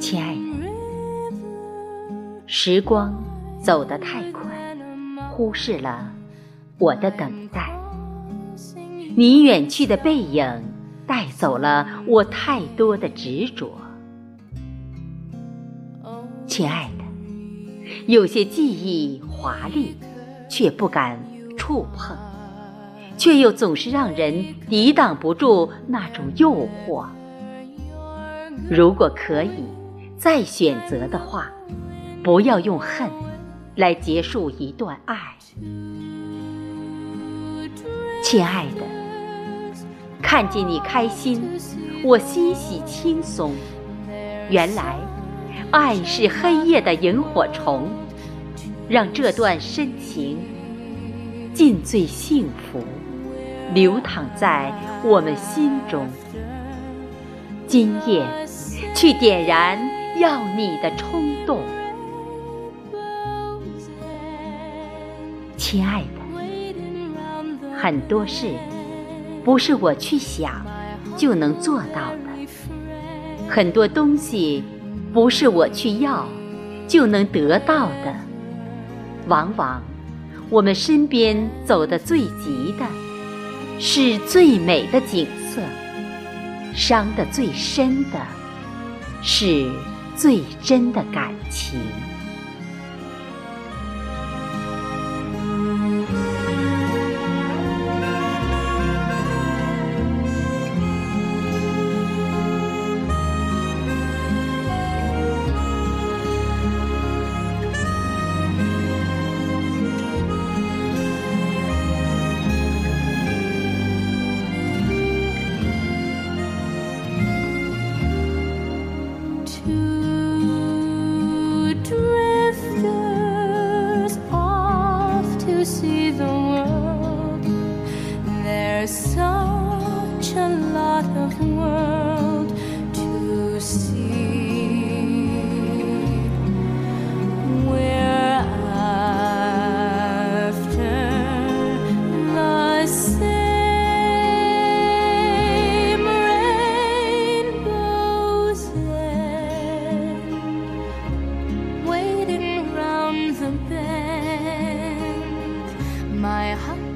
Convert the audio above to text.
亲爱的，时光走得太快，忽视了我的等待。你远去的背影，带走了我太多的执着。亲爱的，有些记忆华丽，却不敢触碰，却又总是让人抵挡不住那种诱惑。如果可以再选择的话，不要用恨来结束一段爱，亲爱的。看见你开心，我欣喜轻松。原来，爱是黑夜的萤火虫，让这段深情尽最幸福，流淌在我们心中。今夜，去点燃要你的冲动，亲爱的，很多事。不是我去想就能做到的，很多东西不是我去要就能得到的。往往我们身边走得最急的，是最美的景色；伤得最深的，是最真的感情。my heart.